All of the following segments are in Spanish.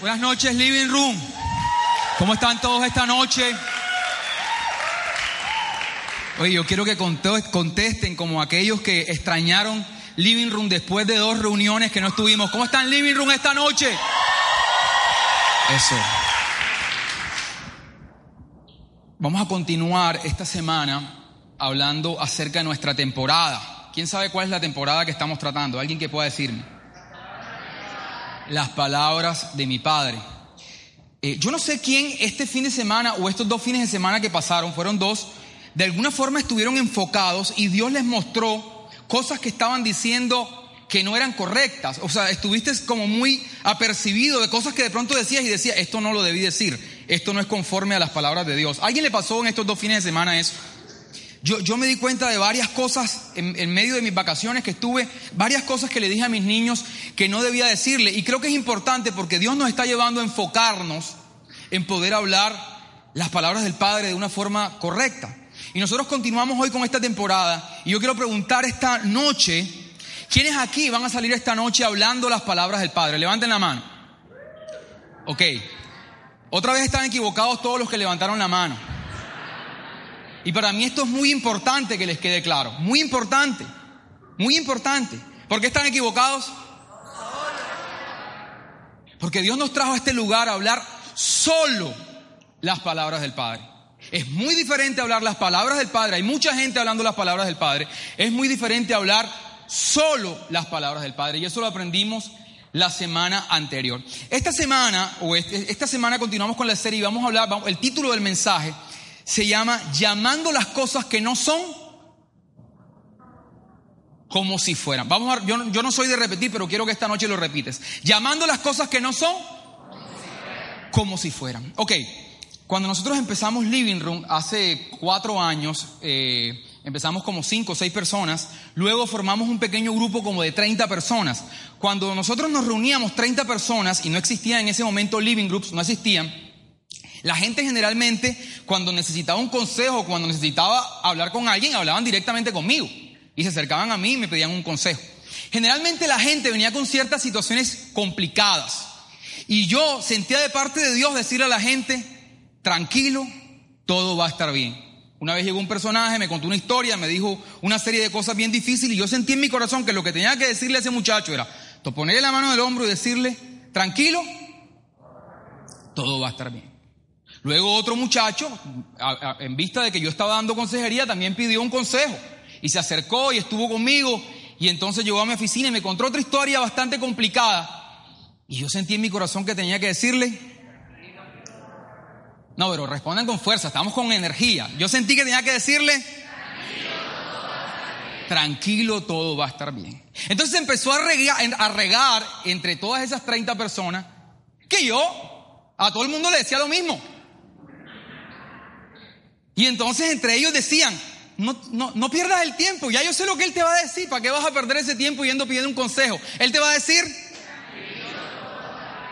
Buenas noches, Living Room. ¿Cómo están todos esta noche? Oye, yo quiero que contesten como aquellos que extrañaron Living Room después de dos reuniones que no estuvimos. ¿Cómo están Living Room esta noche? Eso. Vamos a continuar esta semana hablando acerca de nuestra temporada. ¿Quién sabe cuál es la temporada que estamos tratando? ¿Alguien que pueda decirme? Las palabras de mi padre. Eh, yo no sé quién este fin de semana o estos dos fines de semana que pasaron, fueron dos, de alguna forma estuvieron enfocados y Dios les mostró cosas que estaban diciendo que no eran correctas. O sea, estuviste como muy apercibido de cosas que de pronto decías y decías, esto no lo debí decir, esto no es conforme a las palabras de Dios. alguien le pasó en estos dos fines de semana eso? Yo, me di cuenta de varias cosas en, en, medio de mis vacaciones que estuve, varias cosas que le dije a mis niños que no debía decirle. Y creo que es importante porque Dios nos está llevando a enfocarnos en poder hablar las palabras del Padre de una forma correcta. Y nosotros continuamos hoy con esta temporada y yo quiero preguntar esta noche, ¿quiénes aquí van a salir esta noche hablando las palabras del Padre? Levanten la mano. Ok. Otra vez están equivocados todos los que levantaron la mano. Y para mí esto es muy importante que les quede claro, muy importante, muy importante. ¿Por qué están equivocados? Porque Dios nos trajo a este lugar a hablar solo las palabras del Padre. Es muy diferente hablar las palabras del Padre. Hay mucha gente hablando las palabras del Padre. Es muy diferente hablar solo las palabras del Padre. Y eso lo aprendimos la semana anterior. Esta semana, o este, esta semana continuamos con la serie y vamos a hablar, el título del mensaje se llama Llamando las cosas que no son como si fueran. Vamos a, yo, yo no soy de repetir, pero quiero que esta noche lo repites. Llamando las cosas que no son como si fueran. Ok, cuando nosotros empezamos Living Room hace cuatro años, eh, empezamos como cinco o seis personas, luego formamos un pequeño grupo como de 30 personas. Cuando nosotros nos reuníamos 30 personas y no existían en ese momento Living Groups, no existían, la gente generalmente cuando necesitaba un consejo, cuando necesitaba hablar con alguien, hablaban directamente conmigo y se acercaban a mí y me pedían un consejo. Generalmente la gente venía con ciertas situaciones complicadas y yo sentía de parte de Dios decirle a la gente, tranquilo, todo va a estar bien. Una vez llegó un personaje, me contó una historia, me dijo una serie de cosas bien difíciles y yo sentí en mi corazón que lo que tenía que decirle a ese muchacho era ponerle la mano del hombro y decirle, tranquilo, todo va a estar bien. Luego otro muchacho, en vista de que yo estaba dando consejería, también pidió un consejo y se acercó y estuvo conmigo y entonces llegó a mi oficina y me contó otra historia bastante complicada. Y yo sentí en mi corazón que tenía que decirle, no, pero respondan con fuerza, estamos con energía. Yo sentí que tenía que decirle, tranquilo, todo va a estar bien. Entonces empezó a a regar entre todas esas 30 personas que yo a todo el mundo le decía lo mismo. Y entonces entre ellos decían, no, no, no, pierdas el tiempo, ya yo sé lo que Él te va a decir, ¿para qué vas a perder ese tiempo yendo pidiendo un consejo? Él te va a decir,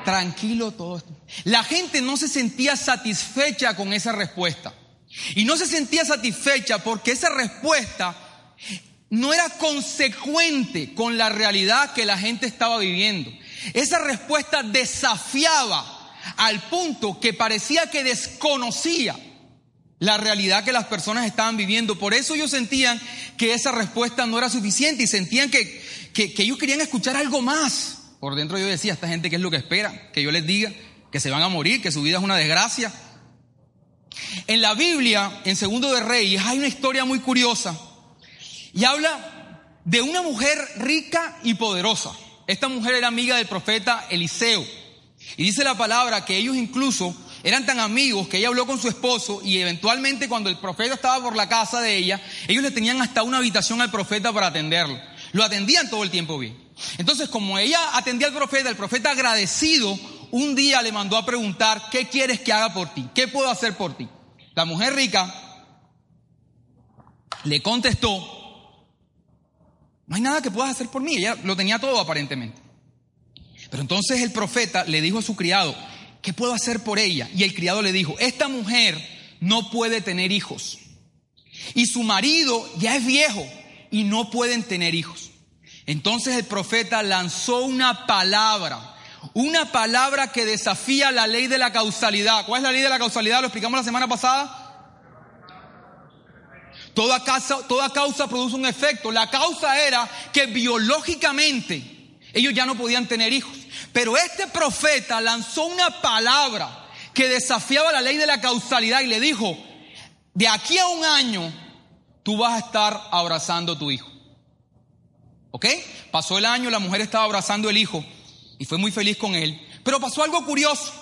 tranquilo todo. La gente no se sentía satisfecha con esa respuesta. Y no se sentía satisfecha porque esa respuesta no era consecuente con la realidad que la gente estaba viviendo. Esa respuesta desafiaba al punto que parecía que desconocía la realidad que las personas estaban viviendo. Por eso ellos sentían que esa respuesta no era suficiente y sentían que, que, ellos querían escuchar algo más. Por dentro yo decía, esta gente, ¿qué es lo que espera? Que yo les diga que se van a morir, que su vida es una desgracia. En la Biblia, en Segundo de Reyes, hay una historia muy curiosa y habla de una mujer rica y poderosa. Esta mujer era amiga del profeta Eliseo. Y dice la palabra que ellos incluso eran tan amigos que ella habló con su esposo y eventualmente cuando el profeta estaba por la casa de ella, ellos le tenían hasta una habitación al profeta para atenderlo. Lo atendían todo el tiempo bien. Entonces, como ella atendía al profeta, el profeta agradecido un día le mandó a preguntar, ¿qué quieres que haga por ti? ¿Qué puedo hacer por ti? La mujer rica le contestó, no hay nada que puedas hacer por mí. Ella lo tenía todo aparentemente. Pero entonces el profeta le dijo a su criado, ¿qué puedo hacer por ella? Y el criado le dijo, esta mujer no puede tener hijos. Y su marido ya es viejo y no pueden tener hijos. Entonces el profeta lanzó una palabra, Una palabra que desafía la ley de la causalidad. ¿Cuál es la ley de la causalidad? Lo explicamos la semana pasada. Toda causa, toda causa produce un efecto. La causa era que biológicamente ellos ya no podían tener hijos. Pero este profeta lanzó una palabra que desafiaba la ley de la causalidad y le dijo, de aquí a un año tú vas a estar abrazando a tu hijo. ¿Ok? Pasó el año, la mujer estaba abrazando el hijo y fue muy feliz con él. Pero pasó algo curioso.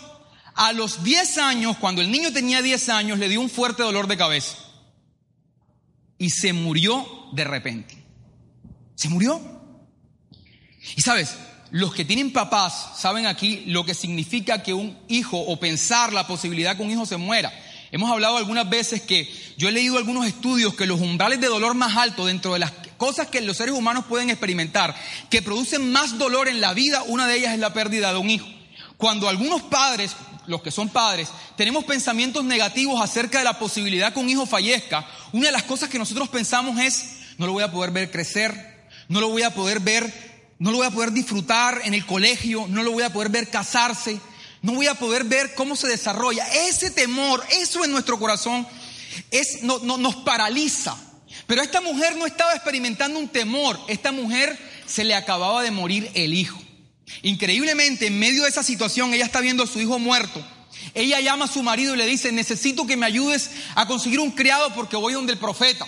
A los 10 años, cuando el niño tenía 10 años, le dio un fuerte dolor de cabeza. Y se murió de repente. Se murió. Y sabes, los que tienen papás saben aquí lo que significa que un hijo o pensar la posibilidad que un hijo se muera. Hemos hablado algunas veces que yo he leído algunos estudios que los umbrales de dolor más altos dentro de las cosas que los seres humanos pueden experimentar, que producen más dolor en la vida, una de ellas es la pérdida de un hijo. Cuando algunos padres, los que son padres, tenemos pensamientos negativos acerca de la posibilidad que un hijo fallezca, una de las cosas que nosotros pensamos es, no lo voy a poder ver crecer, no lo voy a poder ver, no lo voy a poder disfrutar en el colegio, no lo voy a poder ver casarse, no voy a poder ver cómo se desarrolla. Ese temor, eso en nuestro corazón, es, no, nos paraliza. Pero esta mujer no estaba experimentando un temor, esta mujer se le acababa de morir el hijo. Increíblemente, en medio de esa situación, ella está viendo a su hijo muerto. Ella llama a su marido y le dice, necesito que me ayudes a conseguir un criado porque voy donde el profeta.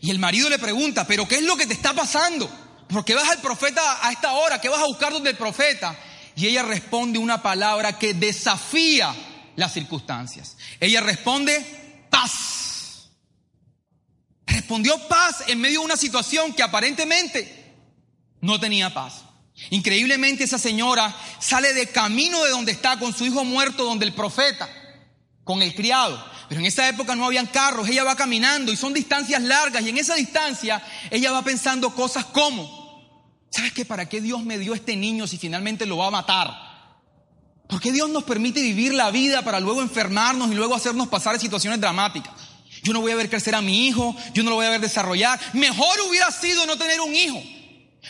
Y el marido le pregunta, pero ¿qué es lo que te está pasando? ¿Por qué vas al profeta a esta hora? ¿Qué vas a buscar donde el profeta? Y ella responde una palabra que desafía las circunstancias. Ella responde paz. Respondió paz en medio de una situación que aparentemente no tenía paz. Increíblemente esa señora sale de camino de donde está con su hijo muerto, donde el profeta, con el criado. Pero en esa época no habían carros, ella va caminando y son distancias largas y en esa distancia ella va pensando cosas como, ¿Sabes qué? ¿Para qué Dios me dio este niño si finalmente lo va a matar? ¿Por qué Dios nos permite vivir la vida para luego enfermarnos y luego hacernos pasar situaciones dramáticas? Yo no voy a ver crecer a mi hijo, yo no lo voy a ver desarrollar. Mejor hubiera sido no tener un hijo.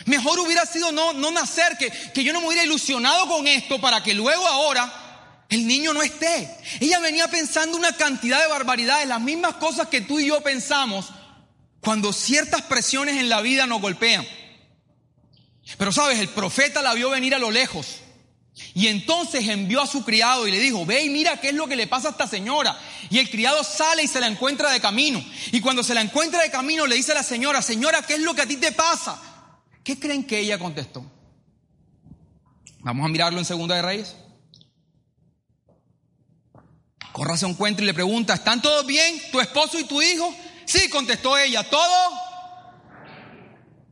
Mejor hubiera sido no, no nacer, que, que yo no me hubiera ilusionado con esto para que luego ahora el niño no esté. Ella venía pensando una cantidad de barbaridades, las mismas cosas que tú y yo pensamos cuando ciertas presiones en la vida nos golpean. Pero sabes, el profeta la vio venir a lo lejos. Y entonces envió a su criado y le dijo, ve y mira qué es lo que le pasa a esta señora. Y el criado sale y se la encuentra de camino. Y cuando se la encuentra de camino le dice a la señora, señora, ¿qué es lo que a ti te pasa? ¿Qué creen que ella contestó? Vamos a mirarlo en Segunda de Reyes. Corra se encuentra y le pregunta, ¿están todos bien? ¿Tu esposo y tu hijo? Sí, contestó ella, ¿todo?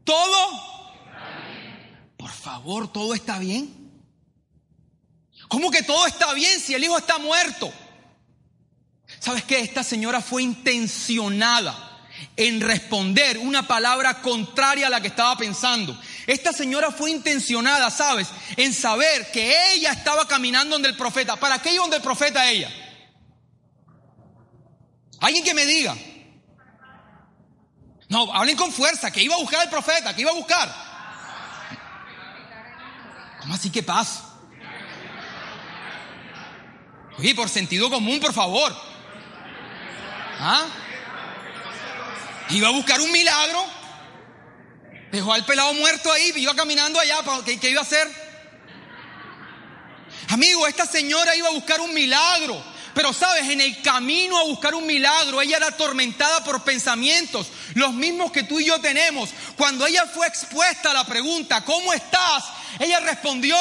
¿Todo? Favor, todo está bien. ¿Cómo que todo está bien si el hijo está muerto? ¿Sabes qué? Esta señora fue intencionada en responder una palabra contraria a la que estaba pensando. Esta señora fue intencionada, ¿sabes? En saber que ella estaba caminando donde el profeta. ¿Para qué iba donde el profeta ella? Alguien que me diga. No, hablen con fuerza, que iba a buscar al profeta, que iba a buscar. ¿Cómo así que paz? Oye, por sentido común, por favor. ¿Ah? Iba a buscar un milagro. Dejó al pelado muerto ahí, iba caminando allá. ¿Qué, iba a hacer? Amigo, esta señora iba a buscar un milagro. Pero sabes, en el camino a buscar un milagro, ella era atormentada por pensamientos, los mismos que tú y yo tenemos. Cuando ella fue expuesta a la pregunta, ¿cómo estás? Ella respondió,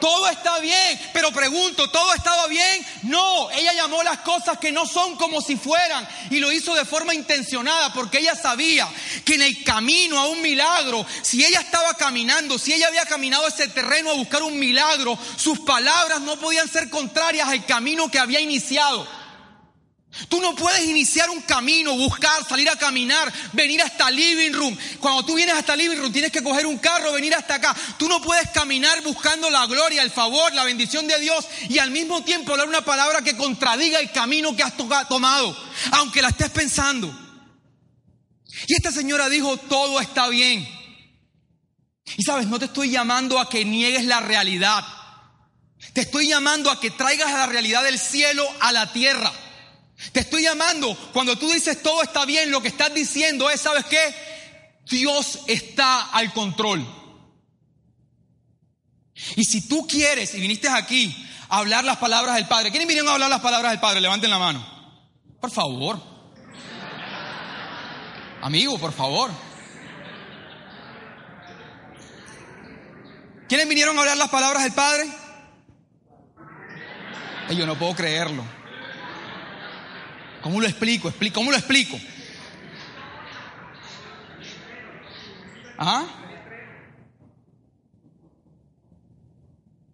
todo está bien, pero pregunto, ¿todo estaba bien? No, ella llamó las cosas que no son como si fueran y lo hizo de forma intencionada porque ella sabía que en el camino a un milagro, si ella estaba caminando, si ella había caminado ese terreno a buscar un milagro, sus palabras no podían ser contrarias al camino que había iniciado. Tú no puedes iniciar un camino, buscar, salir a caminar, venir hasta living room. Cuando tú vienes hasta living room tienes que coger un carro, venir hasta acá. Tú no puedes caminar buscando la gloria, el favor, la bendición de Dios y al mismo tiempo hablar una palabra que contradiga el camino que has tomado, aunque la estés pensando. Y esta señora dijo, todo está bien. Y sabes, no te estoy llamando a que niegues la realidad. Te estoy llamando a que traigas la realidad del cielo a la tierra. Te estoy llamando, cuando tú dices todo está bien, lo que estás diciendo es, ¿sabes qué? Dios está al control. Y si tú quieres, y viniste aquí a hablar las palabras del Padre, ¿quiénes vinieron a hablar las palabras del Padre? Levanten la mano. Por favor. Amigo, por favor. ¿Quiénes vinieron a hablar las palabras del Padre? yo no puedo creerlo. ¿Cómo lo explico? ¿Cómo lo explico? ¿Ah?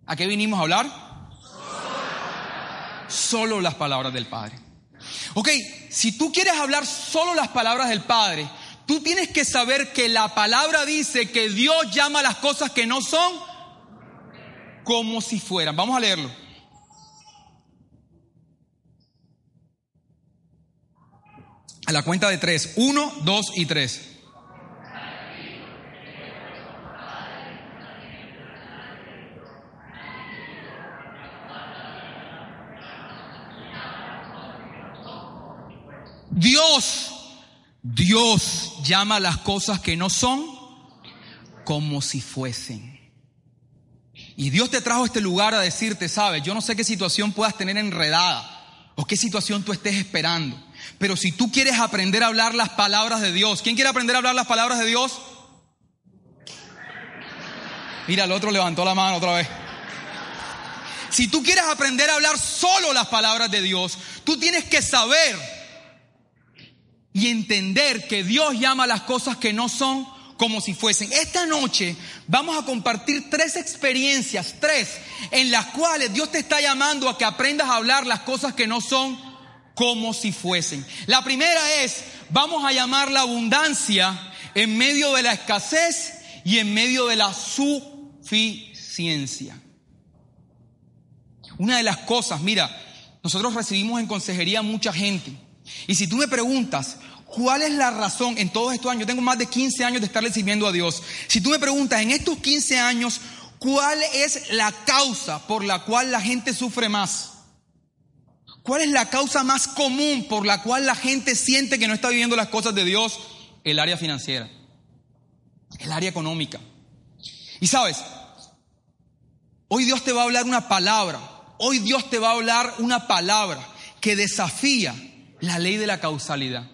¿A qué vinimos a hablar? Solo las palabras del Padre. Ok, si tú quieres hablar solo las palabras del Padre, tú tienes que saber que la palabra dice que Dios llama las cosas que no son como si fueran. Vamos a leerlo. A la cuenta de tres. Uno, dos y tres. Dios, Dios llama las cosas que no son como si fuesen. Y Dios te trajo a este lugar a decirte, sabes, yo no sé qué situación puedas tener enredada o qué situación tú estés esperando. Pero si tú quieres aprender a hablar las palabras de Dios, ¿quién quiere aprender a hablar las palabras de Dios? Mira, el otro levantó la mano otra vez. Si tú quieres aprender a hablar solo las palabras de Dios, tú tienes que saber y entender que Dios llama las cosas que no son como si fuesen. Esta noche vamos a compartir tres experiencias, tres, en las cuales Dios te está llamando a que aprendas a hablar las cosas que no son como si fuesen. La primera es, vamos a llamar la abundancia en medio de la escasez y en medio de la suficiencia. Una de las cosas, mira, nosotros recibimos en consejería mucha gente y si tú me preguntas, ¿cuál es la razón en todos estos años? Yo tengo más de 15 años de estarle sirviendo a Dios. Si tú me preguntas, en estos 15 años, ¿cuál es la causa por la cual la gente sufre más? ¿Cuál es la causa más común por la cual la gente siente que no está viviendo las cosas de Dios? El área financiera, el área económica. Y sabes, hoy Dios te va a hablar una palabra, hoy Dios te va a hablar una palabra que desafía la ley de la causalidad.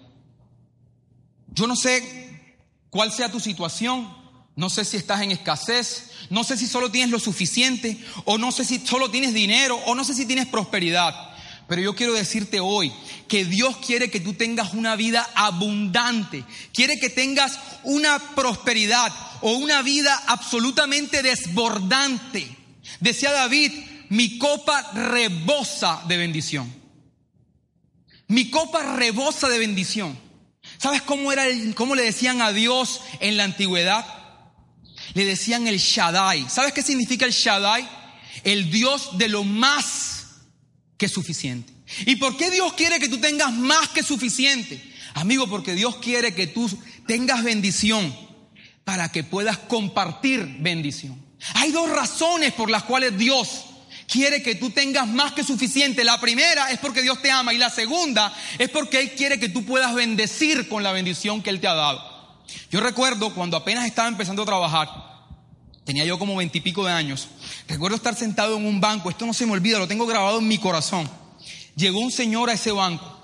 Yo no sé cuál sea tu situación, no sé si estás en escasez, no sé si solo tienes lo suficiente, o no sé si solo tienes dinero, o no sé si tienes prosperidad. Pero yo quiero decirte hoy que Dios quiere que tú tengas una vida abundante, quiere que tengas una prosperidad o una vida absolutamente desbordante. Decía David, mi copa rebosa de bendición. Mi copa rebosa de bendición. ¿Sabes cómo era el, cómo le decían a Dios en la antigüedad? Le decían el Shaddai. ¿Sabes qué significa el Shaddai? El Dios de lo más que suficiente. ¿Y por qué Dios quiere que tú tengas más que suficiente? Amigo, porque Dios quiere que tú tengas bendición para que puedas compartir bendición. Hay dos razones por las cuales Dios quiere que tú tengas más que suficiente. La primera es porque Dios te ama y la segunda es porque Él quiere que tú puedas bendecir con la bendición que Él te ha dado. Yo recuerdo cuando apenas estaba empezando a trabajar, tenía yo como veintipico de años, recuerdo estar sentado en un banco, esto no se me olvida, lo tengo grabado en mi corazón. Llegó un señor a ese banco.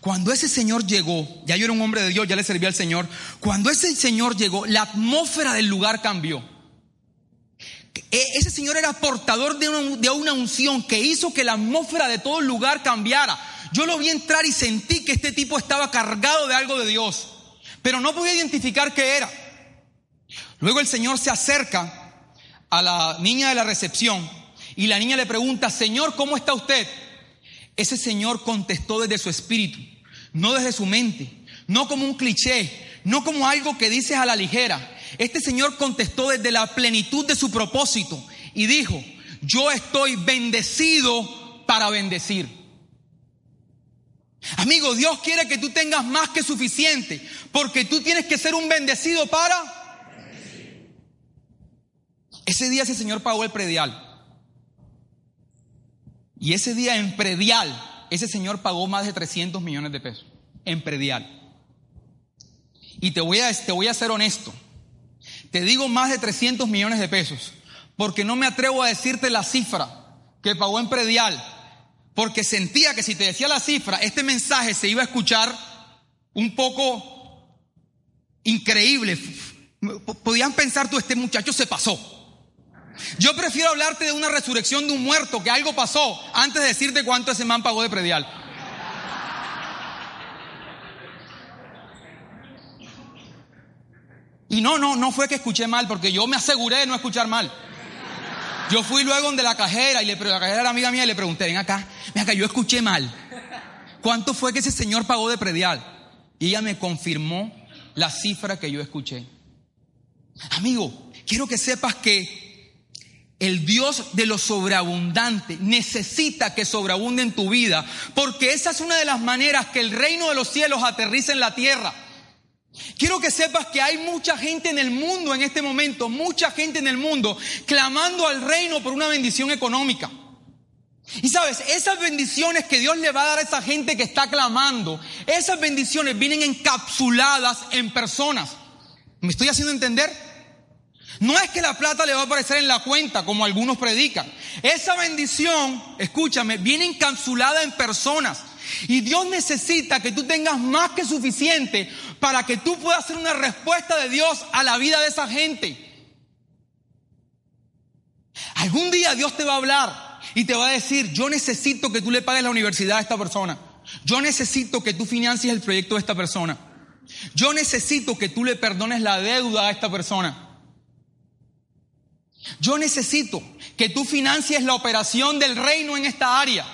Cuando ese señor llegó, ya yo era un hombre de Dios, ya le servía al Señor, cuando ese señor llegó, la atmósfera del lugar cambió. E, ese señor era portador de una, unción que hizo que la atmósfera de todo el lugar cambiara. Yo lo vi entrar y sentí que este tipo estaba cargado de algo de Dios, pero no podía identificar qué era. Luego el Señor se acerca a la niña de la recepción y la niña le pregunta, Señor, ¿cómo está usted? Ese Señor contestó desde su espíritu, no desde su mente, no como un cliché, no como algo que dices a la ligera. Este Señor contestó desde la plenitud de su propósito y dijo, yo estoy bendecido para bendecir. Amigo, Dios quiere que tú tengas más que suficiente, porque tú tienes que ser un bendecido para... Ese día ese señor pagó el predial. Y ese día en predial, ese señor pagó más de 300 millones de pesos. En predial. Y te voy a, te voy a ser honesto. Te digo más de 300 millones de pesos. Porque no me atrevo a decirte la cifra que pagó en predial. Porque sentía que si te decía la cifra, este mensaje se iba a escuchar un poco increíble. Podían pensar tú, este muchacho se pasó. Yo prefiero hablarte de una resurrección de un muerto, que algo pasó, antes de decirte cuánto ese man pagó de predial. Y no, no, no fue que escuché mal, porque yo me aseguré de no escuchar mal. Yo fui luego donde la cajera y le, la cajera era amiga mía y le pregunté, ven acá, ven acá, yo escuché mal. ¿Cuánto fue que ese señor pagó de predial? Y ella me confirmó la cifra que yo escuché. Amigo, quiero que sepas que el Dios de lo sobreabundante necesita que sobreabunde en tu vida, porque esa es una de las maneras que el reino de los cielos aterriza en la tierra. Quiero que sepas que hay mucha gente en el mundo en este momento, mucha gente en el mundo clamando al reino por una bendición económica. Y sabes, esas bendiciones que Dios le va a dar a esa gente que está clamando, esas bendiciones vienen encapsuladas en personas. ¿Me estoy haciendo entender? No es que la plata le va a aparecer en la cuenta, como algunos predican. Esa bendición, escúchame, viene encapsulada en personas. Y Dios necesita que tú tengas más que suficiente para que tú puedas hacer una respuesta de Dios a la vida de esa gente. Algún día Dios te va a hablar y te va a decir, yo necesito que tú le pagues la universidad a esta persona. Yo necesito que tú financies el proyecto de esta persona. Yo necesito que tú le perdones la deuda a esta persona. Yo necesito que tú financies la operación del reino en esta área.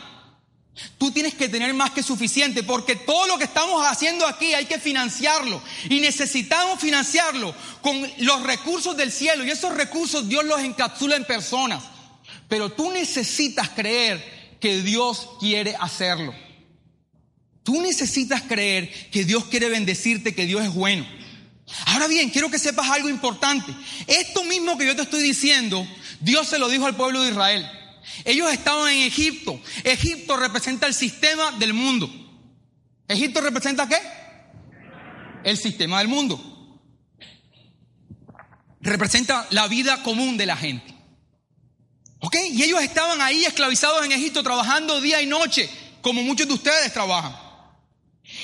Tú tienes que tener más que suficiente porque todo lo que estamos haciendo aquí hay que financiarlo y necesitamos financiarlo con los recursos del cielo y esos recursos Dios los encapsula en personas. Pero tú necesitas creer que Dios quiere hacerlo. Tú necesitas creer que Dios quiere bendecirte, que Dios es bueno. Ahora bien, quiero que sepas algo importante. Esto mismo que yo te estoy diciendo, Dios se lo dijo al pueblo de Israel. Ellos estaban en Egipto. Egipto representa el sistema del mundo. ¿Egipto representa qué? El sistema del mundo. Representa la vida común de la gente. ¿Ok? Y ellos estaban ahí esclavizados en Egipto trabajando día y noche, como muchos de ustedes trabajan.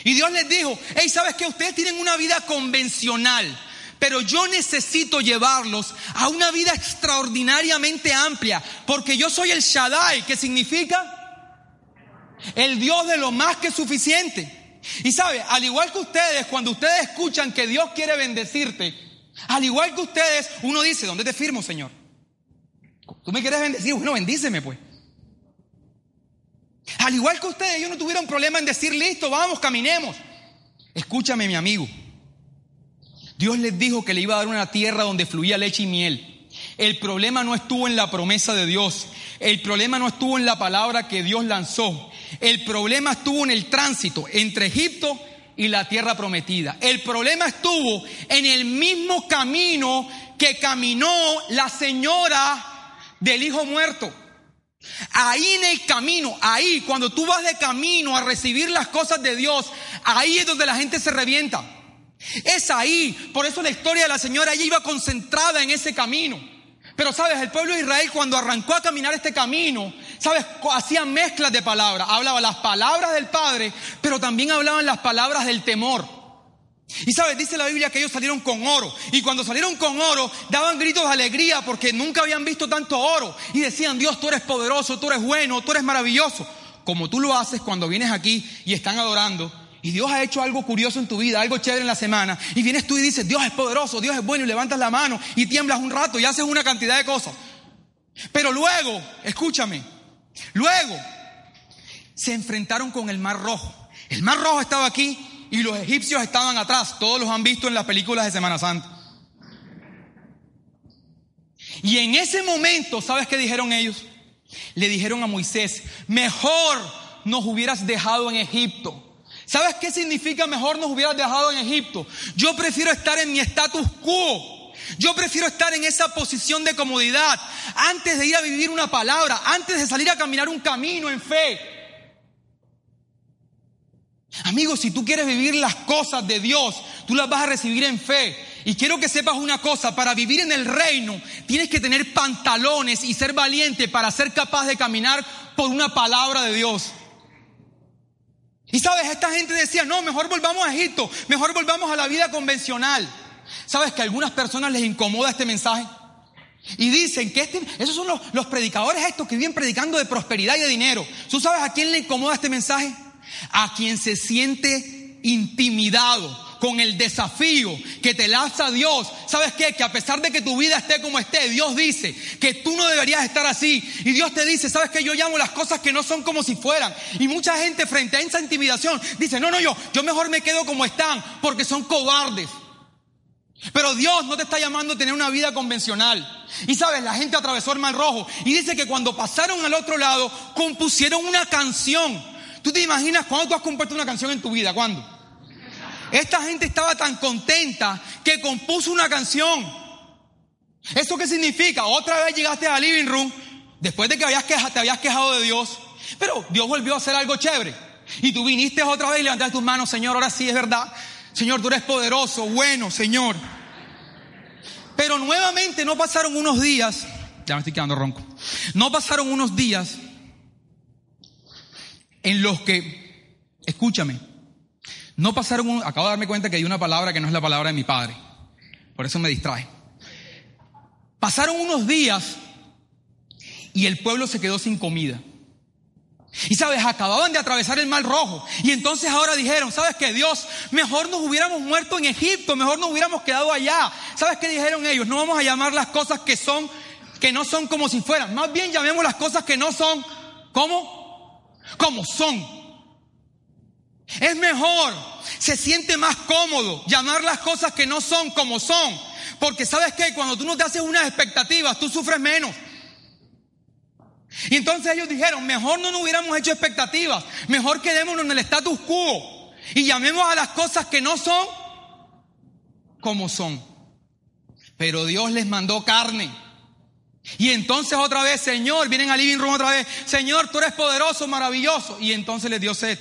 Y Dios les dijo, hey, ¿sabes qué? Ustedes tienen una vida convencional, pero yo necesito llevarlos a una vida extraordinariamente amplia, porque yo soy el Shaddai, que significa el Dios de lo más que suficiente. Y sabe, al igual que ustedes, cuando ustedes escuchan que Dios quiere bendecirte, al igual que ustedes, uno dice, ¿dónde te firmo, Señor? ¿Tú me quieres bendecir? Bueno, bendíceme pues. Al igual que ustedes, ellos no tuvieron problema en decir, listo, vamos, caminemos. Escúchame, mi amigo. Dios les dijo que le iba a dar una tierra donde fluía leche y miel. El problema no estuvo en la promesa de Dios. El problema no estuvo en la palabra que Dios lanzó. El problema estuvo en el tránsito entre Egipto y la tierra prometida. El problema estuvo en el mismo camino que caminó la señora del hijo muerto. Ahí en el camino, ahí, cuando tú vas de camino a recibir las cosas de Dios, ahí es donde la gente se revienta. Es ahí. Por eso la historia de la señora, ella iba concentrada en ese camino. Pero sabes, el pueblo de Israel cuando arrancó a caminar este camino, sabes, hacían mezclas de palabras. Hablaba las palabras del Padre, pero también hablaban las palabras del temor. Y sabes, dice la Biblia que ellos salieron con oro. Y cuando salieron con oro, daban gritos de alegría porque nunca habían visto tanto oro. Y decían, Dios, tú eres poderoso, tú eres bueno, tú eres maravilloso. Como tú lo haces cuando vienes aquí y están adorando. Y Dios ha hecho algo curioso en tu vida, algo chévere en la semana. Y vienes tú y dices, Dios es poderoso, Dios es bueno. Y levantas la mano y tiemblas un rato y haces una cantidad de cosas. Pero luego, escúchame, luego se enfrentaron con el mar rojo. El mar rojo estaba aquí y los egipcios estaban atrás. Todos los han visto en las películas de Semana Santa. Y en ese momento, ¿sabes qué dijeron ellos? Le dijeron a Moisés, mejor nos hubieras dejado en Egipto. ¿Sabes qué significa mejor nos hubieras dejado en Egipto? Yo prefiero estar en mi status quo Yo prefiero estar en esa posición de comodidad antes de ir a vivir una palabra, antes de salir a caminar un camino en fe. Amigos, si tú quieres vivir las cosas de Dios, tú las vas a recibir en fe. Y quiero que sepas una cosa, para vivir en el reino tienes que tener pantalones y ser valiente para ser capaz de caminar por una palabra de Dios. Y sabes, esta gente decía, no, mejor volvamos a Egipto, mejor volvamos a la vida convencional. ¿Sabes que a algunas personas les incomoda este mensaje? Y dicen que este, esos son los, los predicadores estos que viven predicando de prosperidad y de dinero. ¿Tú sabes a quién le incomoda este mensaje? A quien se siente intimidado con el desafío que te lanza Dios. ¿Sabes qué? Que a pesar de que tu vida esté como esté, Dios dice que tú no deberías estar así. Y Dios te dice, ¿sabes qué? Yo llamo las cosas que no son como si fueran. Y mucha gente frente a esa intimidación dice, no, no, yo, yo mejor me quedo como están porque son cobardes. Pero Dios no te está llamando a tener una vida convencional. Y sabes, la gente atravesó el mar rojo y dice que cuando pasaron al otro lado compusieron una canción. ¿Tú te imaginas cuándo tú has compuesto una canción en tu vida? ¿Cuándo? Esta gente estaba tan contenta que compuso una canción. ¿Eso qué significa? Otra vez llegaste al living room después de que te habías quejado de Dios, pero Dios volvió a hacer algo chévere. Y tú viniste otra vez y levantaste tus manos, Señor, ahora sí es verdad. Señor, tú eres poderoso, bueno, Señor. Pero nuevamente no pasaron unos días, ya me estoy quedando ronco, no pasaron unos días en los que, escúchame, no pasaron, un, acabo de darme cuenta que hay una palabra que no es la palabra de mi padre. Por eso me distrae. Pasaron unos días y el pueblo se quedó sin comida. Y sabes, acababan de atravesar el mar rojo. Y entonces ahora dijeron, ¿sabes qué? Dios, mejor nos hubiéramos muerto en Egipto, mejor nos hubiéramos quedado allá. ¿Sabes qué dijeron ellos? No vamos a llamar las cosas que son, que no son como si fueran. Más bien llamemos las cosas que no son, ¿cómo? Como son. Es mejor, se siente más cómodo llamar las cosas que no son como son. Porque sabes que cuando tú no te haces unas expectativas, tú sufres menos. Y entonces ellos dijeron, mejor no nos hubiéramos hecho expectativas, mejor quedémonos en el status quo y llamemos a las cosas que no son como son. Pero Dios les mandó carne. Y entonces otra vez, Señor, vienen al living room otra vez, Señor, tú eres poderoso, maravilloso. Y entonces les dio sed.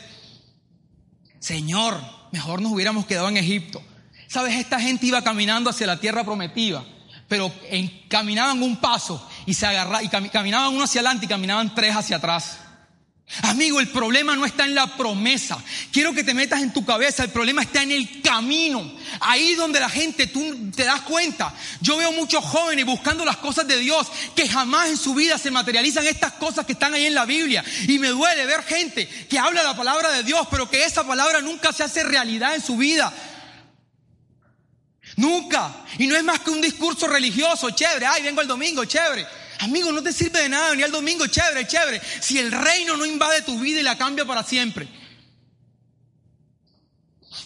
Señor, mejor nos hubiéramos quedado en Egipto. Sabes, esta gente iba caminando hacia la tierra prometida, pero caminaban un paso y se agarraban, y caminaban uno hacia adelante y caminaban tres hacia atrás. Amigo, el problema no está en la promesa. Quiero que te metas en tu cabeza, el problema está en el camino. Ahí donde la gente, tú te das cuenta. Yo veo muchos jóvenes buscando las cosas de Dios que jamás en su vida se materializan estas cosas que están ahí en la Biblia. Y me duele ver gente que habla la palabra de Dios, pero que esa palabra nunca se hace realidad en su vida. Nunca. Y no es más que un discurso religioso, chévere. Ay, vengo el domingo, chévere. Amigo, no te sirve de nada venir el domingo, chévere, chévere, si el reino no invade tu vida y la cambia para siempre.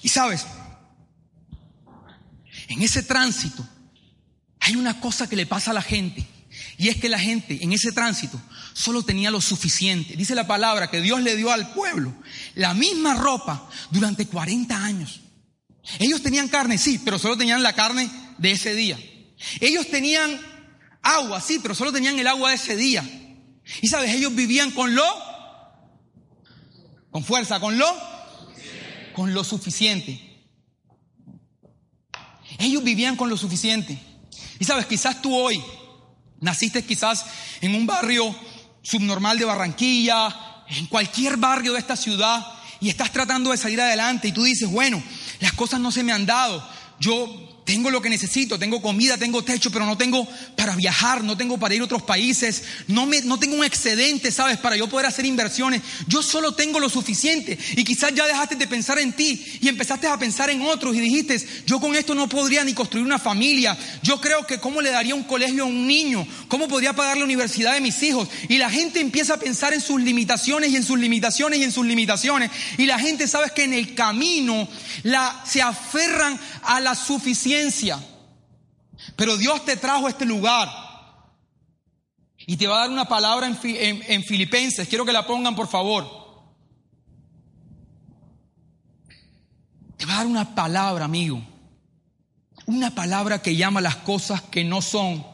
Y sabes, en ese tránsito hay una cosa que le pasa a la gente. Y es que la gente en ese tránsito solo tenía lo suficiente. Dice la palabra que Dios le dio al pueblo la misma ropa durante 40 años. Ellos tenían carne, sí, pero solo tenían la carne de ese día. Ellos tenían Agua, sí, pero solo tenían el agua de ese día. Y sabes, ellos vivían con lo, con fuerza, con lo, con lo suficiente. Ellos vivían con lo suficiente. Y sabes, quizás tú hoy naciste quizás en un barrio subnormal de Barranquilla, en cualquier barrio de esta ciudad, y estás tratando de salir adelante y tú dices, bueno, las cosas no se me han dado. Yo tengo lo que necesito, tengo comida, tengo techo, pero no tengo para viajar, no tengo para ir a otros países, no, me, no tengo un excedente, ¿sabes? Para yo poder hacer inversiones. Yo solo tengo lo suficiente. Y quizás ya dejaste de pensar en ti y empezaste a pensar en otros y dijiste, yo con esto no podría ni construir una familia. Yo creo que cómo le daría un colegio a un niño, cómo podría pagar la universidad de mis hijos. Y la gente empieza a pensar en sus limitaciones y en sus limitaciones y en sus limitaciones. Y la gente, ¿sabes? Que en el camino la, se aferran a la suficiencia. Pero Dios te trajo a este lugar. Y te va a dar una palabra en, Filipenses. Quiero que la pongan, por favor. Te va a dar una palabra, amigo. Una palabra que llama las cosas que no son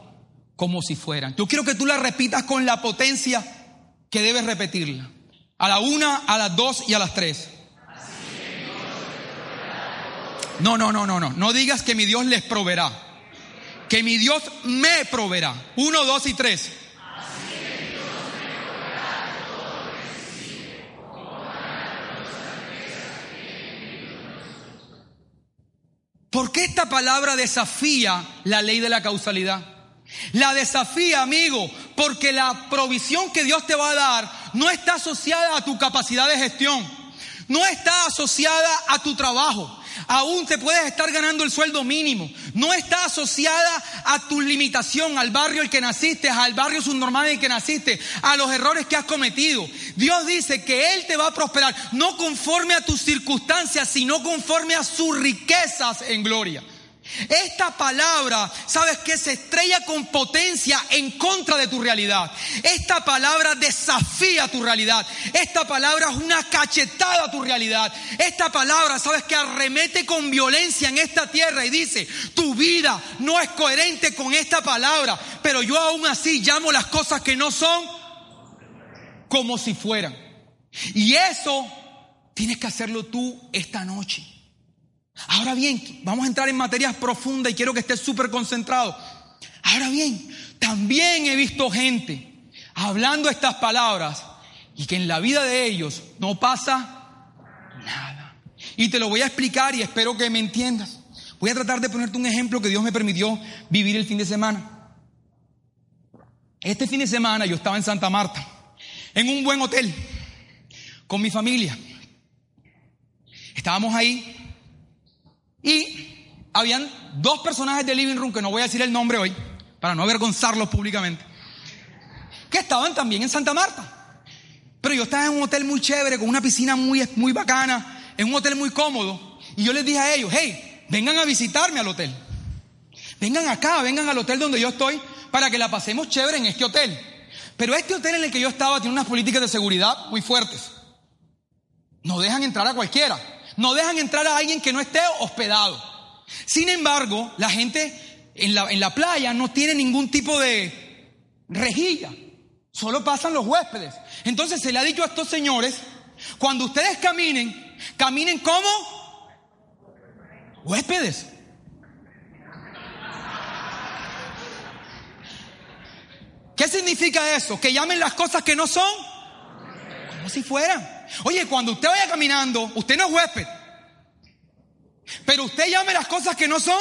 como si fueran. Yo quiero que tú la repitas con la potencia que debes repetirla. A la una, a las dos y a las tres. No, no, no, no, no. No digas que mi Dios les proveerá. Que mi Dios me proveerá. Uno, dos y tres. ¿Por qué esta palabra desafía la ley de la causalidad? La desafía, amigo, porque la provisión que Dios te va a dar no está asociada a tu capacidad de gestión, no está asociada a tu trabajo, aún te puedes estar ganando el sueldo mínimo. No está asociada a tu limitación, al barrio el que naciste, al barrio subnormal en el que naciste, a los errores que has cometido. Dios dice que Él te va a prosperar, no conforme a tus circunstancias, sino conforme a sus riquezas en gloria. Esta palabra, sabes que se estrella con potencia en contra de tu realidad. Esta palabra desafía tu realidad. Esta palabra es una cachetada a tu realidad. Esta palabra, sabes que arremete con violencia en esta tierra y dice, tu vida no es coherente con esta palabra, pero yo aún así llamo las cosas que no son como si fueran. Y eso tienes que hacerlo tú esta noche. Ahora bien, vamos a entrar en materias profundas y quiero que estés súper concentrado. Ahora bien, también he visto gente hablando estas palabras y que en la vida de ellos no pasa nada. Y te lo voy a explicar y espero que me entiendas. Voy a tratar de ponerte un ejemplo que Dios me permitió vivir el fin de semana. Este fin de semana yo estaba en Santa Marta, en un buen hotel, con mi familia. Estábamos ahí y habían dos personajes de Living Room, que no voy a decir el nombre hoy, para no avergonzarlos públicamente, que estaban también en Santa Marta. Pero yo estaba en un hotel muy chévere, con una piscina muy, muy bacana, en un hotel muy cómodo. Y yo les dije a ellos, hey, vengan a visitarme al hotel. Vengan acá, vengan al hotel donde yo estoy, para que la pasemos chévere en este hotel. Pero este hotel en el que yo estaba tiene unas políticas de seguridad muy fuertes. No dejan entrar a cualquiera. No dejan entrar a alguien que no esté hospedado. Sin embargo, la gente en la, en la playa no tiene ningún tipo de rejilla. Solo pasan los huéspedes. Entonces se le ha dicho a estos señores, cuando ustedes caminen, caminen como huéspedes. ¿Qué significa eso? Que llamen las cosas que no son como si fueran. Oye, cuando usted vaya caminando, usted no es huésped. Pero usted llame las cosas que no son.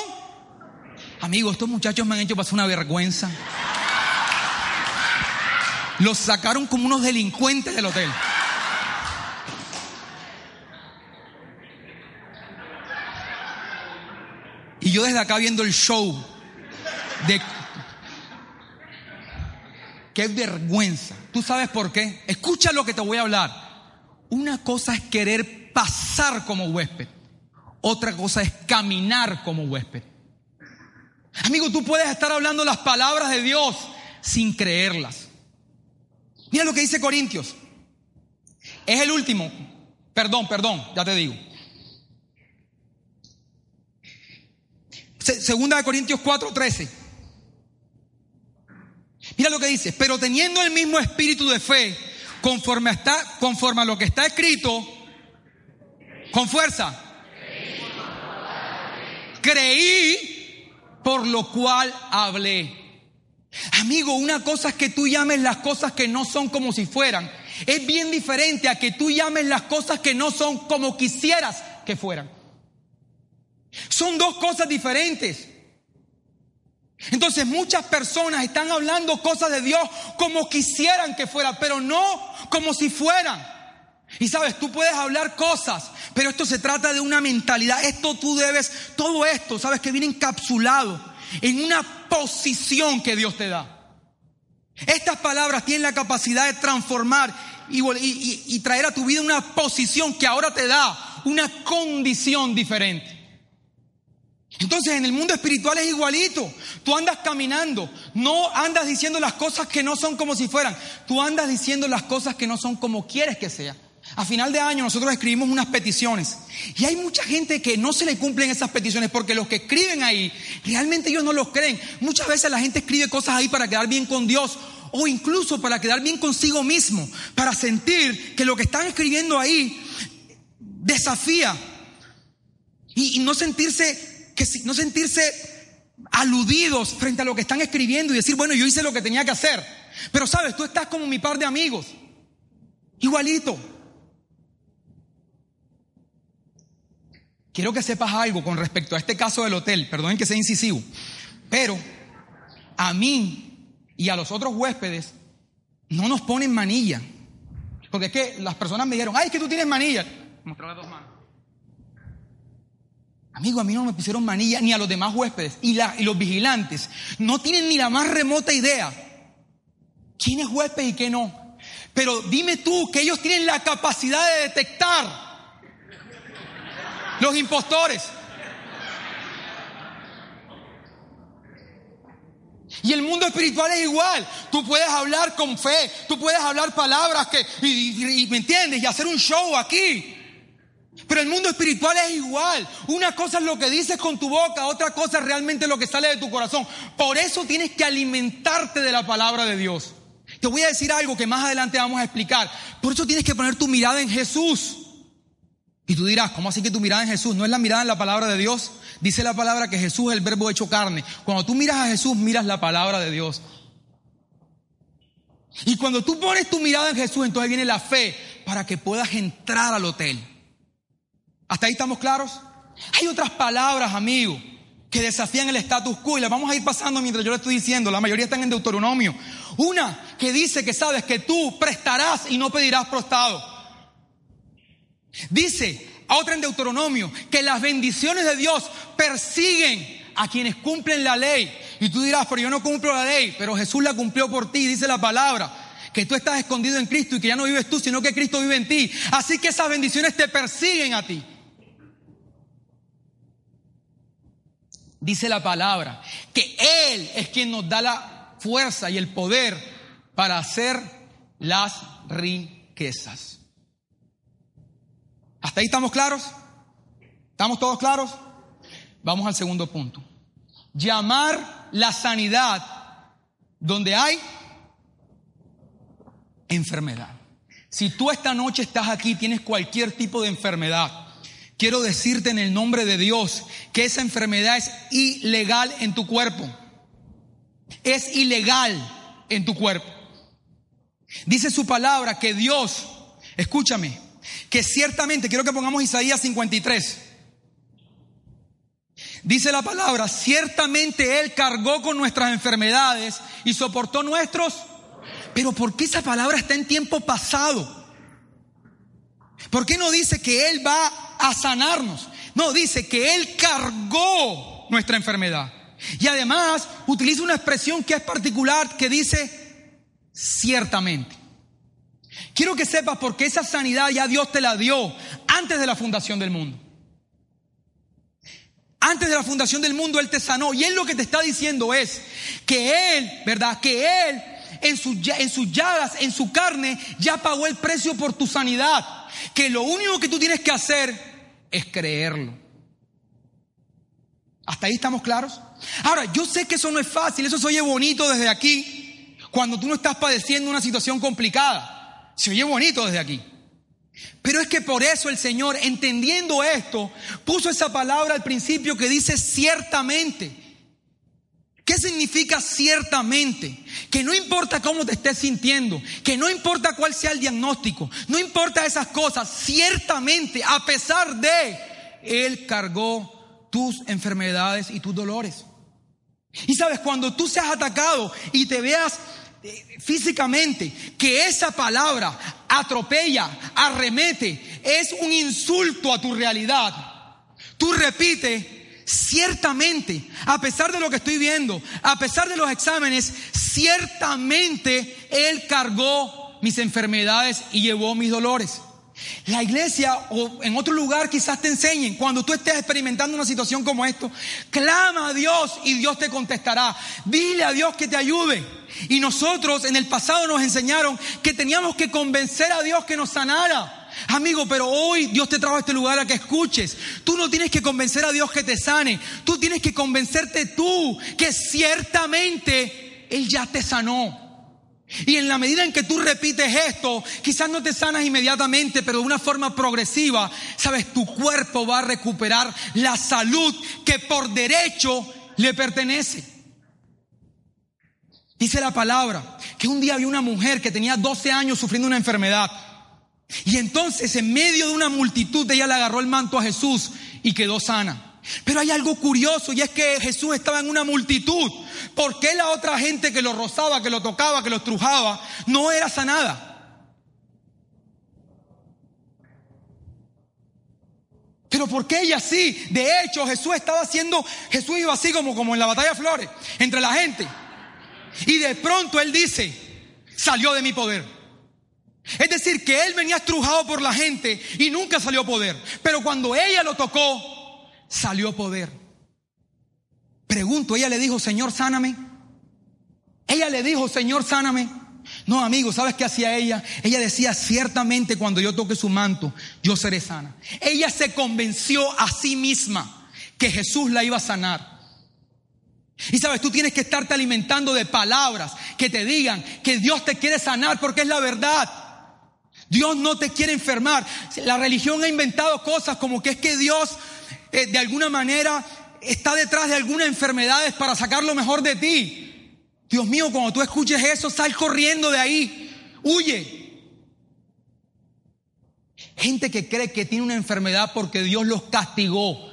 Amigo, estos muchachos me han hecho pasar una vergüenza. Los sacaron como unos delincuentes del hotel. Y yo desde acá viendo el show de... Qué vergüenza. ¿Tú sabes por qué? Escucha lo que te voy a hablar. Una cosa es querer pasar como huésped, otra cosa es caminar como huésped. Amigo, tú puedes estar hablando las palabras de Dios sin creerlas. Mira lo que dice Corintios. Es el último. Perdón, perdón, ya te digo. Segunda de Corintios 4, 13. Mira lo que dice, pero teniendo el mismo espíritu de fe, conforme, está, conforme a lo que está escrito, con fuerza. Creí, por lo cual hablé. Amigo, una cosa es que tú llames las cosas que no son como si fueran. Es bien diferente a que tú llames las cosas que no son como quisieras que fueran. Son dos cosas diferentes. Entonces muchas personas están hablando cosas de Dios como quisieran que fueran, pero no como si fueran. Y sabes, tú puedes hablar cosas, pero esto se trata de una mentalidad. Esto tú debes, todo esto, sabes que viene encapsulado en una posición que Dios te da. Estas palabras tienen la capacidad de transformar y, y traer a tu vida una posición que ahora te da una condición diferente. Entonces en el mundo espiritual es igualito. Tú andas caminando, no andas diciendo las cosas que no son como si fueran. Tú andas diciendo las cosas que no son como quieres que sean. A final de año nosotros escribimos unas peticiones y hay mucha gente que no se le cumplen esas peticiones porque los que escriben ahí realmente ellos no los creen. Muchas veces la gente escribe cosas ahí para quedar bien con Dios o incluso para quedar bien consigo mismo, para sentir que lo que están escribiendo ahí desafía y, no sentirse que no sentirse aludidos frente a lo que están escribiendo y decir, bueno, yo hice lo que tenía que hacer. Pero sabes, tú estás como mi par de amigos, igualito. Quiero que sepas algo con respecto a este caso del hotel, perdonen que sea incisivo, pero a mí y a los otros huéspedes no nos ponen manilla. Porque es que las personas me dijeron, ay, es que tú tienes manilla. Mostrar las dos manos. Amigo, a mí no me pusieron manilla ni a los demás huéspedes y, los vigilantes. No tienen ni la más remota idea quién es huésped y qué no. Pero dime tú que ellos tienen la capacidad de detectar los impostores. Y el mundo espiritual es igual. Tú puedes hablar con fe, tú puedes hablar palabras que, y, me entiendes, y hacer un show aquí. Pero el mundo espiritual es igual. Una cosa es lo que dices con tu boca, otra cosa es realmente lo que sale de tu corazón. Por eso tienes que alimentarte de la palabra de Dios. Te voy a decir algo que más adelante vamos a explicar. Por eso tienes que poner tu mirada en Jesús. Y tú dirás, ¿cómo así que tu mirada en Jesús? ¿No es la mirada en la palabra de Dios? Dice la palabra que Jesús es el verbo hecho carne. Cuando tú miras a Jesús, miras la palabra de Dios. Y cuando tú pones tu mirada en Jesús, entonces viene la fe para que puedas entrar al hotel. ¿Hasta ahí estamos claros? Hay otras palabras, amigo, que desafían el status quo y las vamos a ir pasando mientras yo lo estoy diciendo. La mayoría están en Deuteronomio. Una que dice que sabes que tú prestarás y no pedirás prestado. Dice a otra en Deuteronomio que las bendiciones de Dios persiguen a quienes cumplen la ley. Y tú dirás, pero yo no cumplo la ley, pero Jesús la cumplió por ti, dice la palabra. Que tú estás escondido en Cristo y que ya no vives tú, sino que Cristo vive en ti. Así que esas bendiciones te persiguen a ti. Dice la palabra que Él es quien nos da la fuerza y el poder para hacer las riquezas. ¿Hasta ahí estamos claros? ¿Estamos todos claros? Vamos al segundo punto. Llamar la sanidad donde hay enfermedad. Si tú esta noche estás aquí, tienes cualquier tipo de enfermedad, quiero decirte en el nombre de Dios que esa enfermedad es ilegal en tu cuerpo. Es ilegal en tu cuerpo. Dice su palabra que Dios, escúchame, que ciertamente, quiero que pongamos Isaías 53. Dice la palabra, ciertamente Él cargó con nuestras enfermedades y soportó nuestros... Pero ¿por qué esa palabra está en tiempo pasado? ¿Por qué no dice que Él va a sanarnos? No, dice que Él cargó nuestra enfermedad. Y además utiliza una expresión que es particular que dice ciertamente. Quiero que sepas porque esa sanidad ya Dios te la dio antes de la fundación del mundo. Antes de la fundación del mundo Él te sanó. Y Él lo que te está diciendo es que Él, ¿verdad? Que Él en, en sus llagas, en su carne, ya pagó el precio por tu sanidad. Que lo único que tú tienes que hacer es creerlo. ¿Hasta ahí estamos claros? Ahora, yo sé que eso no es fácil, eso se oye bonito desde aquí, cuando tú no estás padeciendo una situación complicada. Se oye bonito desde aquí. Pero es que por eso el Señor, entendiendo esto, puso esa palabra al principio que dice ciertamente. ¿Qué significa ciertamente? Que no importa cómo te estés sintiendo, que no importa cuál sea el diagnóstico, no importa esas cosas, ciertamente, a pesar de, Él cargó tus enfermedades y tus dolores. Y sabes, cuando tú seas atacado y te veas físicamente, que esa palabra atropella, arremete, es un insulto a tu realidad. Tú repite, ciertamente, a pesar de lo que estoy viendo, a pesar de los exámenes, ciertamente Él cargó mis enfermedades y llevó mis dolores. La iglesia o en otro lugar quizás te enseñen, cuando tú estés experimentando una situación como esto, clama a Dios y Dios te contestará. Dile a Dios que te ayude. Y nosotros en el pasado nos enseñaron que teníamos que convencer a Dios que nos sanara. Amigo, pero hoy Dios te trajo a este lugar a que escuches. Tú no tienes que convencer a Dios que te sane. Tú tienes que convencerte tú que ciertamente Él ya te sanó. Y en la medida en que tú repites esto, quizás no te sanas inmediatamente, pero de una forma progresiva, sabes, tu cuerpo va a recuperar la salud que por derecho le pertenece. Dice la palabra que un día había una mujer que tenía 12 años sufriendo una enfermedad. Y entonces en medio de una multitud ella le agarró el manto a Jesús y quedó sana. Pero hay algo curioso y es que Jesús estaba en una multitud. ¿Por qué la otra gente que lo rozaba, que lo tocaba, que lo estrujaba, no era sanada? Pero ¿por qué ella sí? De hecho, Jesús estaba haciendo, Jesús iba así como, como en la batalla de flores, entre la gente. Y de pronto él dice, salió de mi poder. Es decir, que él venía estrujado por la gente y nunca salió poder. Pero cuando ella lo tocó, salió poder. Pregunto, ella le dijo, Señor, sáname. Ella le dijo, Señor, sáname. No, amigo, ¿sabes qué hacía ella? Ella decía, ciertamente cuando yo toque su manto, yo seré sana. Ella se convenció a sí misma que Jesús la iba a sanar. Y sabes, tú tienes que estarte alimentando de palabras que te digan que Dios te quiere sanar porque es la verdad. Dios no te quiere enfermar. La religión ha inventado cosas como que es que Dios eh, de alguna manera está detrás de algunas enfermedades para sacar lo mejor de ti. Dios mío, cuando tú escuches eso, sal corriendo de ahí, huye. Gente que cree que tiene una enfermedad porque Dios los castigó.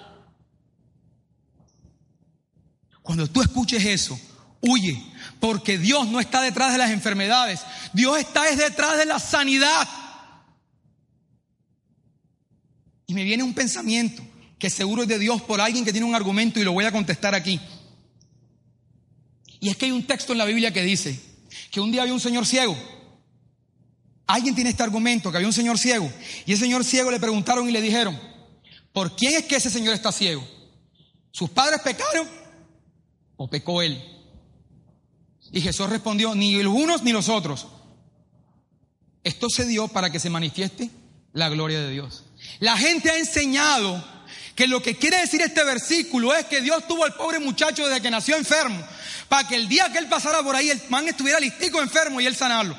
Cuando tú escuches eso, huye, porque Dios no está detrás de las enfermedades, Dios está detrás de la sanidad. Y me viene un pensamiento que seguro es de Dios por alguien que tiene un argumento y lo voy a contestar aquí. Y es que hay un texto en la Biblia que dice que un día había un señor ciego. Alguien tiene este argumento, que había un señor ciego. Y ese señor ciego le preguntaron y le dijeron, ¿por quién es que ese señor está ciego? ¿Sus padres pecaron o pecó él? Y Jesús respondió, ni los unos ni los otros. Esto se dio para que se manifieste la gloria de Dios. La gente ha enseñado que lo que quiere decir este versículo es que Dios tuvo al pobre muchacho desde que nació enfermo, para que el día que él pasara por ahí, el man estuviera listico enfermo y él sanarlo.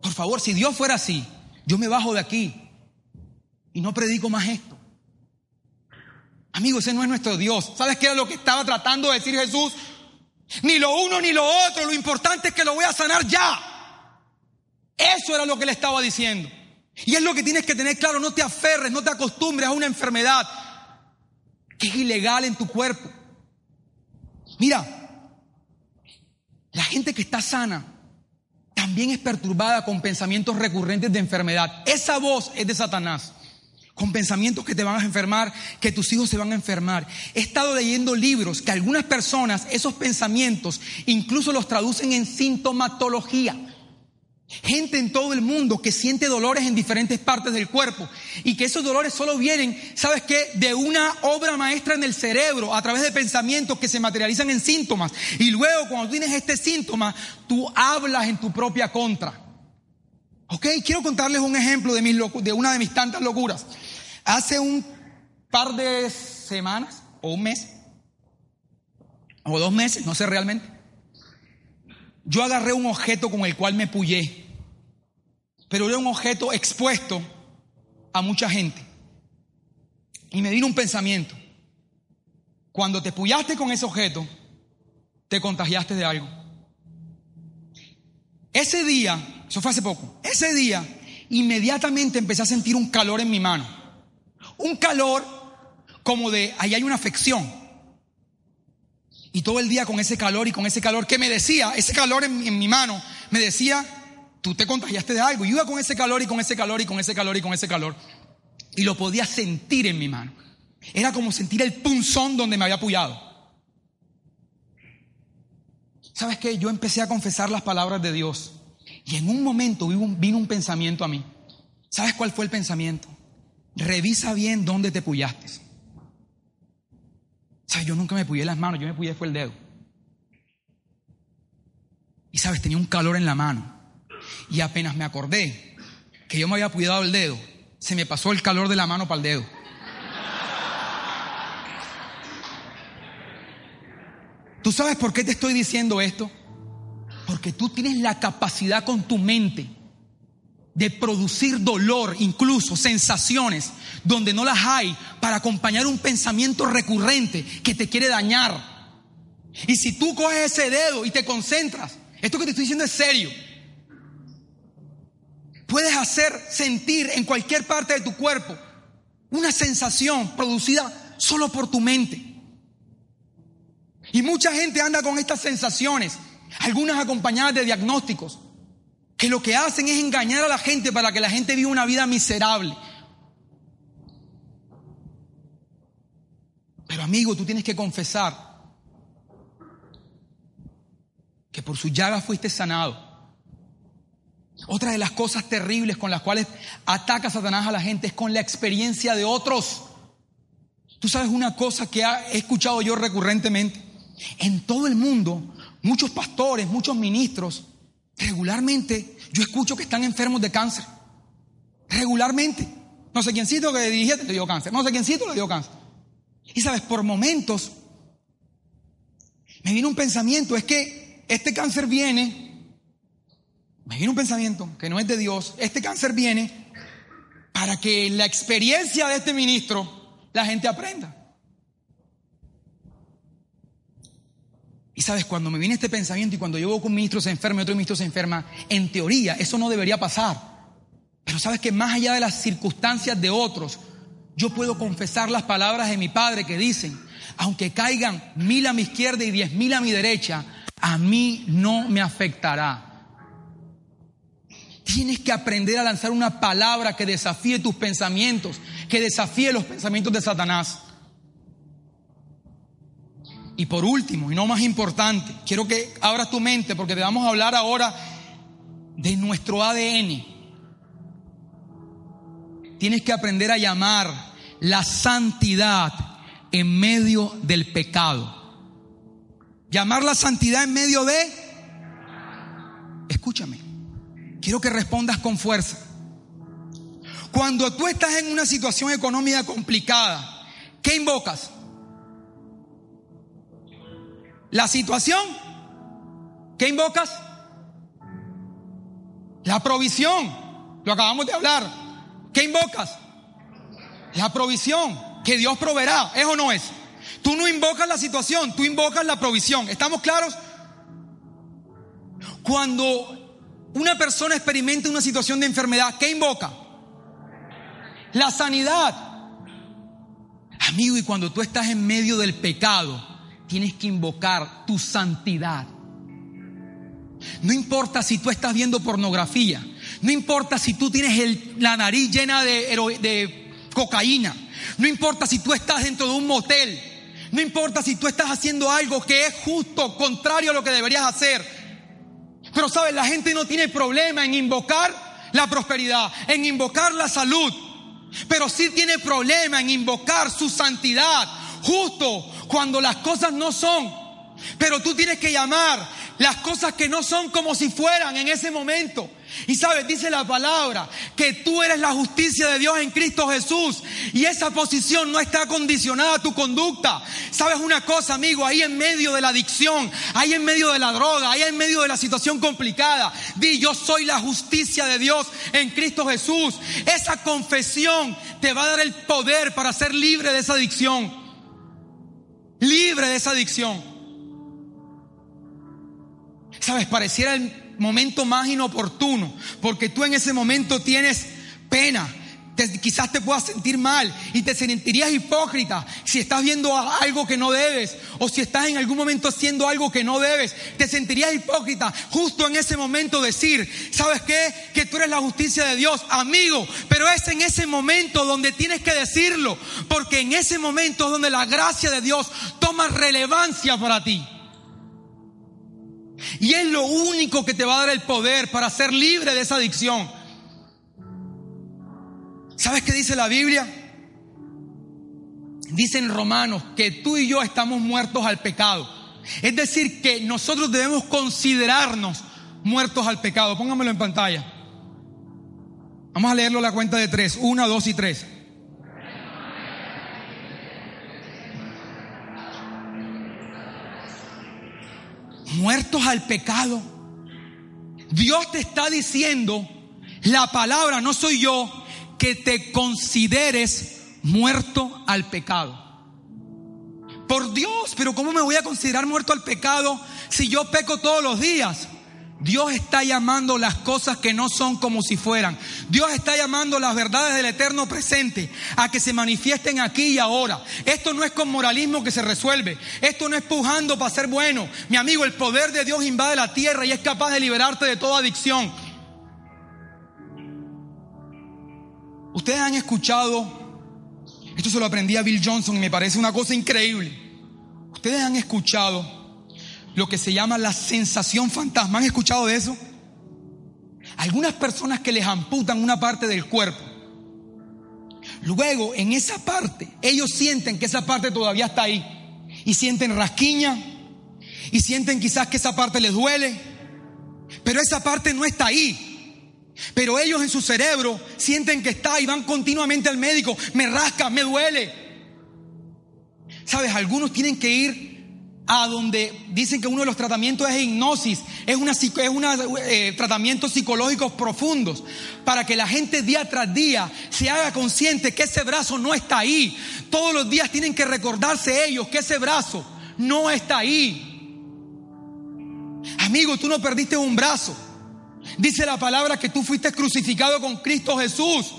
Por favor, si Dios fuera así, yo me bajo de aquí y no predico más esto. Amigo, ese no es nuestro Dios. ¿Sabes qué era lo que estaba tratando de decir Jesús? Ni lo uno ni lo otro, lo importante es que lo voy a sanar ya. Eso era lo que le estaba diciendo. Y es lo que tienes que tener claro, no te aferres, no te acostumbres a una enfermedad que es ilegal en tu cuerpo. Mira, la gente que está sana también es perturbada con pensamientos recurrentes de enfermedad. Esa voz es de Satanás, con pensamientos que te van a enfermar, que tus hijos se van a enfermar. He estado leyendo libros que algunas personas esos pensamientos incluso los traducen en sintomatología. Gente en todo el mundo que siente dolores en diferentes partes del cuerpo y que esos dolores solo vienen, ¿sabes qué? De una obra maestra en el cerebro a través de pensamientos que se materializan en síntomas. Y luego cuando tienes este síntoma, tú hablas en tu propia contra. ¿Ok? Quiero contarles un ejemplo de, mis de una de mis tantas locuras. Hace un par de semanas o un mes o dos meses, no sé realmente yo agarré un objeto con el cual me puyé, pero era un objeto expuesto a mucha gente. Y me vino un pensamiento. Cuando te puyaste con ese objeto, te contagiaste de algo. Ese día, eso fue hace poco, ese día inmediatamente empecé a sentir un calor en mi mano. Un calor como de, ahí hay una afección. Y todo el día con ese calor y con ese calor que me decía, ese calor en, mi mano, me decía, tú te contagiaste de algo. Y iba con ese calor y con ese calor y con ese calor y con ese calor. Y lo podía sentir en mi mano. Era como sentir el punzón donde me había apoyado. ¿Sabes qué? Yo empecé a confesar las palabras de Dios. Y en un momento vino un pensamiento a mí. ¿Sabes cuál fue el pensamiento? Revisa bien dónde te puyaste yo nunca me puyé las manos, yo me puyé fue el dedo. Y sabes, tenía un calor en la mano. Y apenas me acordé que yo me había cuidado el dedo, se me pasó el calor de la mano para el dedo. ¿Tú sabes por qué te estoy diciendo esto? Porque tú tienes la capacidad con tu mente de producir dolor, incluso sensaciones, donde no las hay, para acompañar un pensamiento recurrente que te quiere dañar. Y si tú coges ese dedo y te concentras, esto que te estoy diciendo es serio, puedes hacer sentir en cualquier parte de tu cuerpo una sensación producida solo por tu mente. Y mucha gente anda con estas sensaciones, algunas acompañadas de diagnósticos, que lo que hacen es engañar a la gente para que la gente viva una vida miserable. Pero amigo, tú tienes que confesar que por su llaga fuiste sanado. Otra de las cosas terribles con las cuales ataca Satanás a la gente es con la experiencia de otros. Tú sabes una cosa que he escuchado yo recurrentemente. En todo el mundo, muchos pastores, muchos ministros, regularmente yo escucho que están enfermos de cáncer. Regularmente. No sé quiéncito que dirigía le dio cáncer. No sé quiéncito le dio cáncer. Y sabes, por momentos me viene un pensamiento, es que este cáncer viene, me viene un pensamiento que no es de Dios, este cáncer viene para que la experiencia de este ministro la gente aprenda. Y sabes, cuando me viene este pensamiento y cuando yo veo que un ministro se enferma y otro ministro se enferma, en teoría eso no debería pasar. Pero sabes que más allá de las circunstancias de otros, yo puedo confesar las palabras de mi padre que dicen, aunque caigan mil a mi izquierda y diez mil a mi derecha, a mí no me afectará. Tienes que aprender a lanzar una palabra que desafíe tus pensamientos, que desafíe los pensamientos de Satanás. Y por último, y no más importante, quiero que abras tu mente porque te vamos a hablar ahora de nuestro ADN. Tienes que aprender a llamar la santidad en medio del pecado. Llamar la santidad en medio de... Escúchame, quiero que respondas con fuerza. Cuando tú estás en una situación económica complicada, ¿qué invocas? La situación. ¿Qué invocas? La provisión. Lo acabamos de hablar. ¿Qué invocas? La provisión. Que Dios proveerá. ¿Es o no es? Tú no invocas la situación, tú invocas la provisión. ¿Estamos claros? Cuando una persona experimenta una situación de enfermedad, ¿qué invoca? La sanidad. Amigo, y cuando tú estás en medio del pecado, tienes que invocar tu santidad. No importa si tú estás viendo pornografía, no importa si tú tienes la nariz llena de, de cocaína, no importa si tú estás dentro de un motel, no importa si tú estás haciendo algo que es justo, contrario a lo que deberías hacer. Pero sabes, la gente no tiene problema en invocar la prosperidad, en invocar la salud. Pero sí tiene problema en invocar su santidad, justo cuando las cosas no son. Pero tú tienes que llamar las cosas que no son como si fueran en ese momento. Y sabes, dice la palabra que tú eres la justicia de Dios en Cristo Jesús. Y esa posición no está condicionada a tu conducta. Sabes una cosa, amigo, ahí en medio de la adicción, ahí en medio de la droga, ahí en medio de la situación complicada, di yo soy la justicia de Dios en Cristo Jesús. Esa confesión te va a dar el poder para ser libre de esa adicción. Libre de esa adicción. Sabes, pareciera el momento más inoportuno, porque tú en ese momento tienes pena. quizás te puedas sentir mal y te sentirías hipócrita si estás viendo algo que no debes o si estás en algún momento haciendo algo que no debes. Te sentirías hipócrita justo en ese momento decir, ¿sabes qué? Que tú eres la justicia de Dios, amigo. Pero es en ese momento donde tienes que decirlo, porque en ese momento es donde la gracia de Dios toma relevancia para ti. Y es lo único que te va a dar el poder para ser libre de esa adicción. ¿Sabes qué dice la Biblia? Dice en Romanos que tú y yo estamos muertos al pecado. Es decir, que nosotros debemos considerarnos muertos al pecado. Póngamelo en pantalla. Vamos a leerlo la cuenta de tres. Una, dos y tres. Muertos al pecado. Dios te está diciendo, la palabra no soy yo, que te consideres muerto al pecado. Por Dios, pero ¿cómo me voy a considerar muerto al pecado si yo peco todos los días? Dios está llamando las cosas que no son como si fueran. Dios está llamando las verdades del eterno presente a que se manifiesten aquí y ahora. Esto no es con moralismo que se resuelve. Esto no es pujando para ser bueno. Mi amigo, el poder de Dios invade la tierra y es capaz de liberarte de toda adicción. Ustedes han escuchado, esto se lo aprendí a Bill Johnson y me parece una cosa increíble. Ustedes han escuchado lo que se llama la sensación fantasma. ¿Han escuchado de eso? Algunas personas que les amputan una parte del cuerpo. Luego, en esa parte, ellos sienten que esa parte todavía está ahí. Y sienten rasquiña. Y sienten quizás que esa parte les duele. Pero esa parte no está ahí. Pero ellos en su cerebro sienten que está y van continuamente al médico. Me rasca, me duele. Sabes, algunos tienen que ir a donde dicen que uno de los tratamientos es hipnosis, es una, es una eh, tratamientos psicológicos profundos para que la gente día tras día se haga consciente que ese brazo no está ahí. Todos los días tienen que recordarse ellos que ese brazo no está ahí. Amigo, tú no perdiste un brazo. Dice la palabra que tú fuiste crucificado con Cristo Jesús.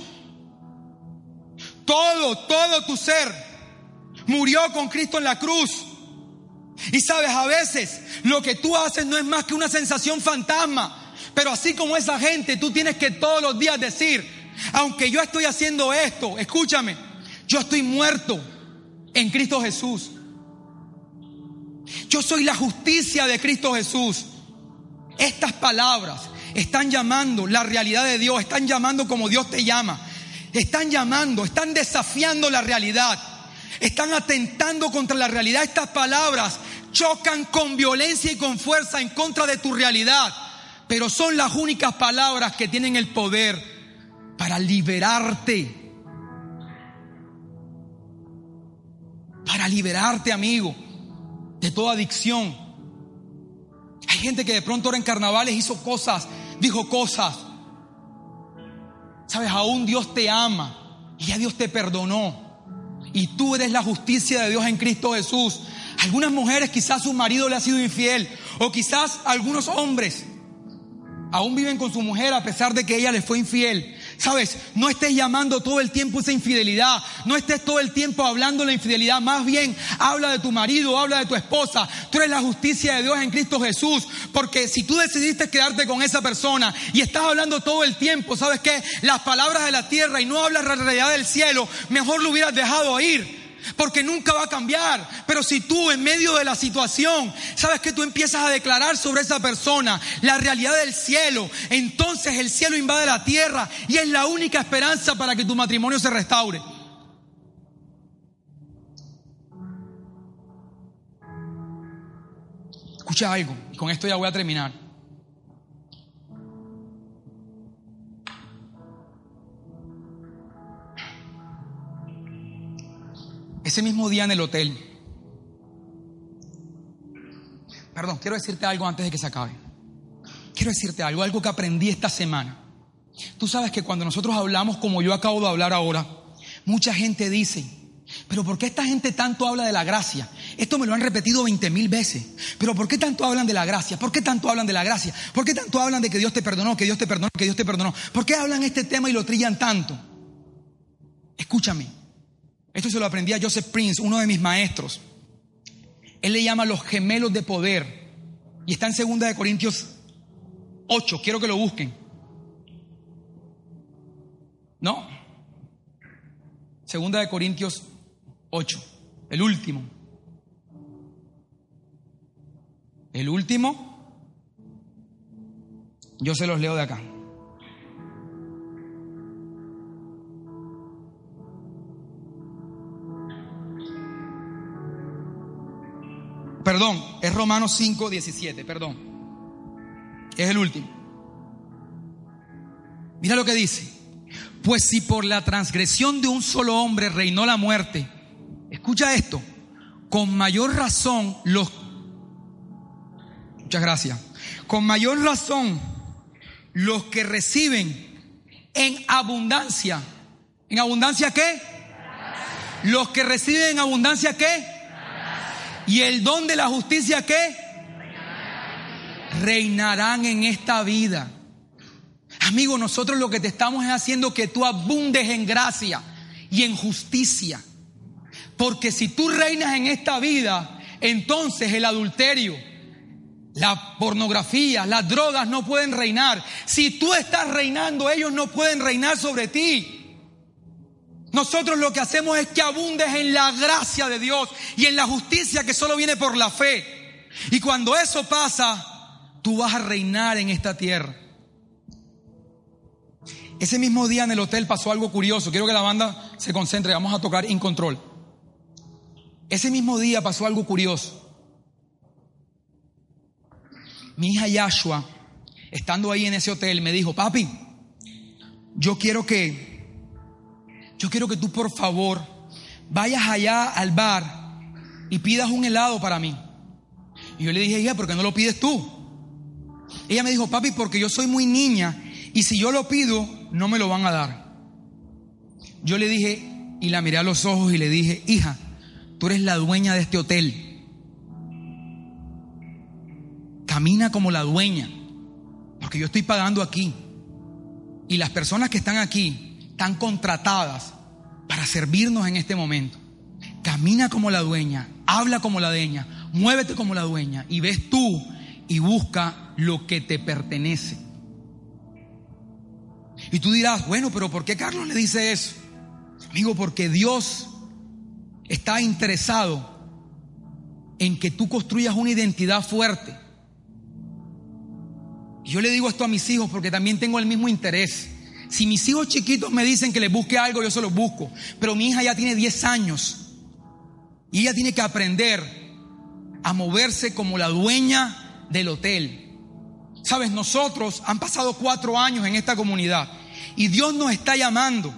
Todo, todo tu ser murió con Cristo en la cruz. Y sabes, a veces lo que tú haces no es más que una sensación fantasma. Pero así como esa gente, tú tienes que todos los días decir, aunque yo estoy haciendo esto, escúchame, yo estoy muerto en Cristo Jesús. Yo soy la justicia de Cristo Jesús. Estas palabras están llamando la realidad de Dios, están llamando como Dios te llama. Están llamando, están desafiando la realidad. Están atentando contra la realidad. Estas palabras chocan con violencia y con fuerza en contra de tu realidad. Pero son las únicas palabras que tienen el poder para liberarte. Para liberarte, amigo, de toda adicción. Hay gente que de pronto ahora en carnavales hizo cosas, dijo cosas. Sabes, aún Dios te ama y ya Dios te perdonó y tú eres la justicia de Dios en Cristo Jesús. Algunas mujeres quizás su marido le ha sido infiel o quizás algunos hombres aún viven con su mujer a pesar de que ella les fue infiel. Sabes, no estés llamando todo el tiempo esa infidelidad, no estés todo el tiempo hablando de la infidelidad, más bien habla de tu marido, habla de tu esposa. Tú eres la justicia de Dios en Cristo Jesús, porque si tú decidiste quedarte con esa persona y estás hablando todo el tiempo, ¿sabes qué? Las palabras de la tierra y no hablas la realidad del cielo, mejor lo hubieras dejado ir porque nunca va a cambiar. Pero si tú en medio de la situación, sabes que tú empiezas a declarar sobre esa persona la realidad del cielo, entonces el cielo invade la tierra y es la única esperanza para que tu matrimonio se restaure. Escucha algo, y con esto ya voy a terminar. Ese mismo día en el hotel. Perdón, quiero decirte algo antes de que se acabe. Quiero decirte algo, algo que aprendí esta semana. Tú sabes que cuando nosotros hablamos como yo acabo de hablar ahora, mucha gente dice, pero ¿por qué esta gente tanto habla de la gracia? Esto me lo han repetido 20 mil veces. Pero ¿por qué tanto hablan de la gracia? ¿Por qué tanto hablan de la gracia? ¿Por qué tanto hablan de que Dios te perdonó, que Dios te perdonó, que Dios te perdonó? ¿Por qué hablan este tema y lo trillan tanto? Escúchame. Esto se lo aprendí a Joseph Prince, uno de mis maestros. Él le llama los gemelos de poder. Y está en 2 de Corintios 8. Quiero que lo busquen. ¿No? Segunda de Corintios 8. El último. El último. Yo se los leo de acá. Perdón, es Romanos 5, 17, perdón. Es el último. Mira lo que dice. Pues si por la transgresión de un solo hombre reinó la muerte, escucha esto, con mayor razón los... Muchas gracias. Con mayor razón los que reciben en abundancia. ¿En abundancia qué? Los que reciben en abundancia qué? ¿Y el don de la justicia qué? Reinarán en esta vida. Amigo, nosotros lo que te estamos haciendo que tú abundes en gracia y en justicia. Porque si tú reinas en esta vida, entonces el adulterio, la pornografía, las drogas no pueden reinar. Si tú estás reinando, ellos no pueden reinar sobre ti. Nosotros lo que hacemos es que abundes en la gracia de Dios y en la justicia que solo viene por la fe. Y cuando eso pasa, tú vas a reinar en esta tierra. Ese mismo día en el hotel pasó algo curioso. Quiero que la banda se concentre. Vamos a tocar In Control. Ese mismo día pasó algo curioso. Mi hija Yashua, estando ahí en ese hotel, me dijo, papi, yo quiero que yo quiero que tú por favor vayas allá al bar y pidas un helado para mí. Y yo le dije, hija, ¿por qué no lo pides tú? Ella me dijo, papi, porque yo soy muy niña y si yo lo pido, no me lo van a dar. Yo le dije y la miré a los ojos y le dije, hija, tú eres la dueña de este hotel. Camina como la dueña, porque yo estoy pagando aquí. Y las personas que están aquí están contratadas para servirnos en este momento. Camina como la dueña, habla como la dueña, muévete como la dueña y ves tú y busca lo que te pertenece. Y tú dirás, bueno, pero ¿por qué Carlos le dice eso? Amigo, porque Dios está interesado en que tú construyas una identidad fuerte. Y yo le digo esto a mis hijos porque también tengo el mismo interés. Si mis hijos chiquitos me dicen que les busque algo, yo se los busco. Pero mi hija ya tiene 10 años y ella tiene que aprender a moverse como la dueña del hotel. Sabes, nosotros han pasado cuatro años en esta comunidad y Dios nos está llamando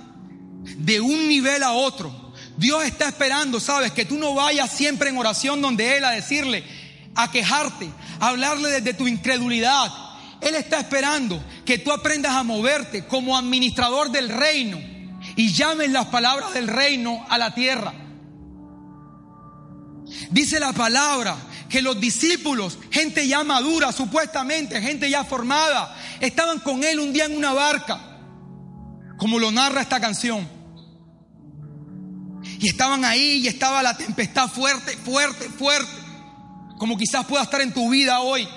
de un nivel a otro. Dios está esperando, sabes, que tú no vayas siempre en oración donde Él a decirle, a quejarte, a hablarle desde tu incredulidad, él está esperando que tú aprendas a moverte como administrador del reino y llames las palabras del reino a la tierra. Dice la palabra que los discípulos, gente ya madura supuestamente, gente ya formada, estaban con él un día en una barca, como lo narra esta canción. Y estaban ahí y estaba la tempestad fuerte, fuerte, fuerte, como quizás pueda estar en tu vida hoy.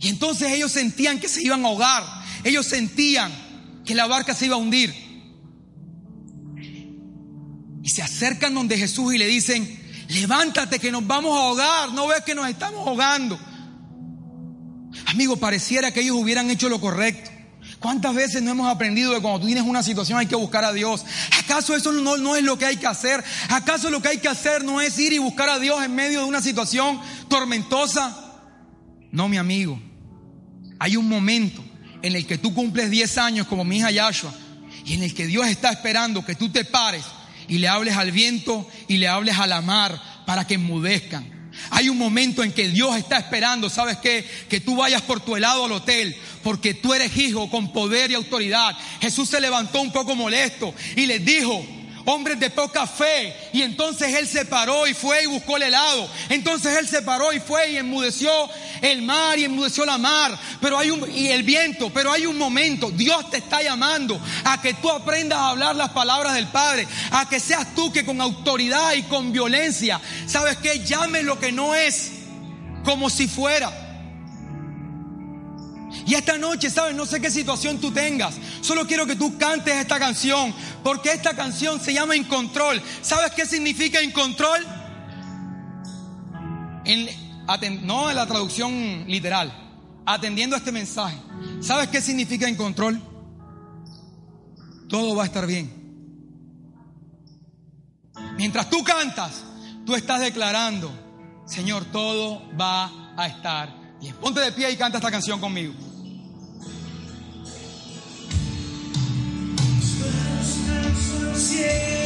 Y entonces ellos sentían que se iban a ahogar. Ellos sentían que la barca se iba a hundir. Y se acercan donde Jesús y le dicen, levántate que nos vamos a ahogar, no ves que nos estamos ahogando. Amigo, pareciera que ellos hubieran hecho lo correcto. ¿Cuántas veces no hemos aprendido que cuando tú tienes una situación hay que buscar a Dios? ¿Acaso eso no, no, es lo que hay que hacer? ¿Acaso lo que hay que hacer no es ir y buscar a Dios en medio de una situación tormentosa? No, mi amigo. Hay un momento en el que tú cumples 10 años como mi hija Yashua y en el que Dios está esperando que tú te pares y le hables al viento y le hables a la mar para que enmudezcan. Hay un momento en que Dios está esperando, ¿sabes qué? Que tú vayas por tu helado al hotel, porque tú eres hijo con poder y autoridad. Jesús se levantó un poco molesto y les dijo, hombres de poca fe. Y entonces él se paró y fue y buscó el helado. Entonces él se paró y fue y enmudeció el mar y enmudeció la mar. Pero hay un, y el viento, pero hay un momento. Dios te está llamando a que tú aprendas a hablar las palabras del Padre. A que seas tú que con autoridad y con violencia, ¿sabes que Llame lo que no es como si fuera. Y esta noche, ¿sabes? No sé qué situación tú tengas. Solo quiero que tú cantes esta canción. Porque esta canción se llama En Control. ¿Sabes qué significa En Control? no en la traducción literal. Atendiendo a este mensaje. ¿Sabes qué significa En Control? Todo va a estar bien. Mientras tú cantas, tú estás declarando, Señor, todo va a estar Bien, ponte de pie y canta esta canción conmigo. Yeah.